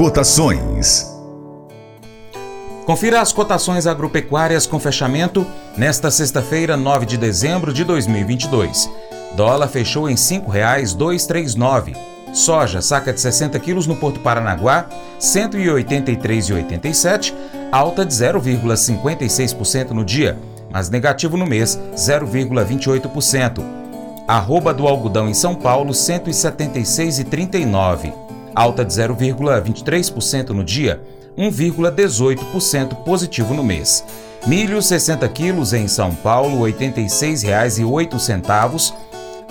Cotações. Confira as cotações agropecuárias com fechamento nesta sexta-feira, 9 de dezembro de 2022. Dólar fechou em R$ 5,239. Soja, saca de 60 quilos no Porto Paranaguá, R$ 183,87, alta de 0,56% no dia, mas negativo no mês, 0,28%. Arroba do algodão em São Paulo, R$ 176,39, alta de 0,23% no dia, 1,18% positivo no mês. Milho 60 quilos em São Paulo, R$ 86,08,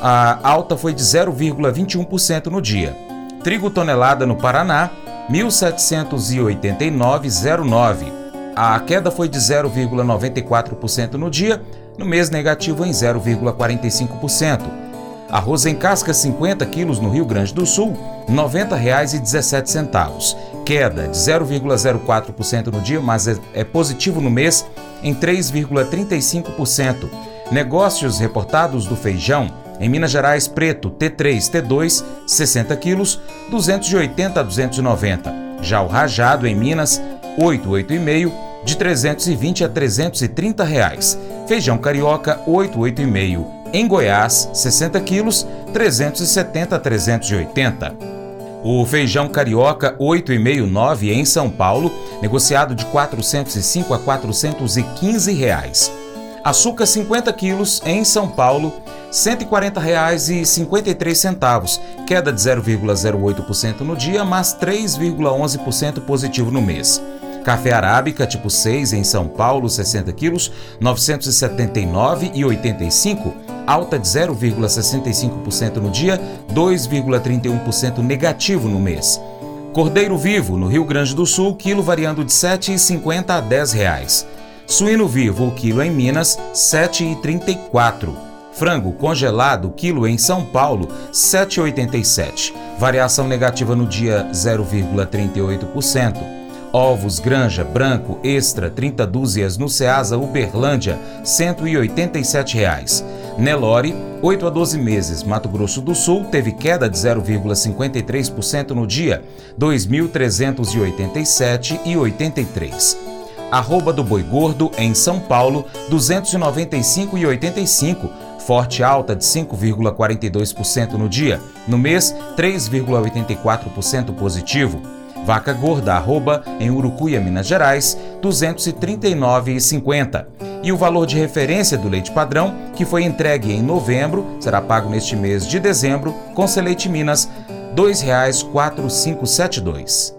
a alta foi de 0,21% no dia. Trigo tonelada no Paraná, 1789,09. A queda foi de 0,94% no dia, no mês negativo em 0,45%. Arroz em casca 50 quilos no Rio Grande do Sul, R$ 90,17. Queda de 0,04% no dia, mas é, é positivo no mês em 3,35%. Negócios reportados do feijão em Minas Gerais, preto T3, T2, 60 quilos, 280 a 290. Já o rajado em Minas, 8, 8,5, de 320 a 330 reais. Feijão carioca, 8, 8,5. Em Goiás, 60 quilos, 370 a 380. O feijão carioca 8,5,9 em São Paulo, negociado de 405 a 415 reais. Açúcar 50 quilos em São Paulo, R$ 140,53, queda de 0,08% no dia, mas 3,11% positivo no mês. Café arábica tipo 6 em São Paulo, 60 quilos, R$ 979,85, alta de 0,65% no dia, 2,31% negativo no mês. Cordeiro vivo no Rio Grande do Sul, quilo variando de R$ 7,50 a 10 reais. Suíno vivo, o quilo em Minas, R$ 7,34. Frango congelado, quilo em São Paulo, 7,87. Variação negativa no dia 0,38%. Ovos Granja Branco Extra 30 dúzias no Ceasa Uberlândia, 187 reais. Nelore, 8 a 12 meses, Mato Grosso do Sul, teve queda de 0,53% no dia, R$ 2.387,83. Arroba do Boi Gordo, em São Paulo, R$ 295,85 forte alta de 5,42% no dia, no mês 3,84% positivo. Vaca gorda arroba em Urucuia, Minas Gerais, R$ 239,50. E o valor de referência do leite padrão, que foi entregue em novembro, será pago neste mês de dezembro, com Seleite Minas, R$ 2,4572.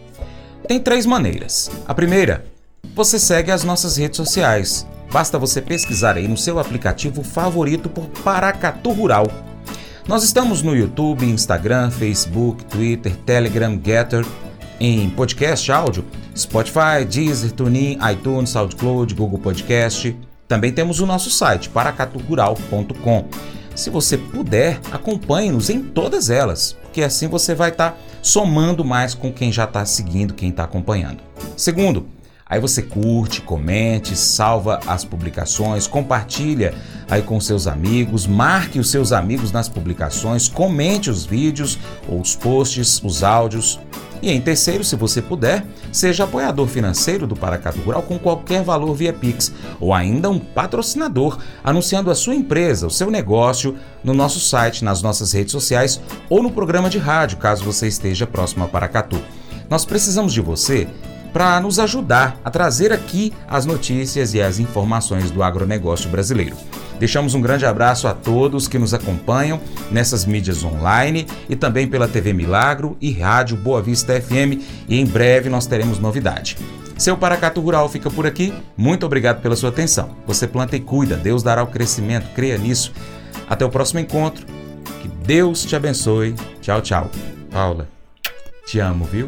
Tem três maneiras. A primeira, você segue as nossas redes sociais. Basta você pesquisar aí no seu aplicativo favorito por Paracatu Rural. Nós estamos no YouTube, Instagram, Facebook, Twitter, Telegram, Getter, em podcast áudio, Spotify, Deezer, TuneIn, iTunes, SoundCloud, Google Podcast. Também temos o nosso site, paracaturural.com. Se você puder, acompanhe-nos em todas elas, porque assim você vai estar tá somando mais com quem já está seguindo, quem está acompanhando. Segundo, aí você curte, comente, salva as publicações, compartilha aí com seus amigos, marque os seus amigos nas publicações, comente os vídeos ou os posts, os áudios. E em terceiro, se você puder, seja apoiador financeiro do Paracatu Rural com qualquer valor via Pix, ou ainda um patrocinador, anunciando a sua empresa, o seu negócio, no nosso site, nas nossas redes sociais ou no programa de rádio, caso você esteja próximo a Paracatu. Nós precisamos de você para nos ajudar a trazer aqui as notícias e as informações do agronegócio brasileiro. Deixamos um grande abraço a todos que nos acompanham nessas mídias online e também pela TV Milagro e Rádio Boa Vista FM e em breve nós teremos novidade. Seu Paracato Rural fica por aqui. Muito obrigado pela sua atenção. Você planta e cuida, Deus dará o crescimento, creia nisso. Até o próximo encontro. Que Deus te abençoe. Tchau, tchau. Paula, te amo, viu?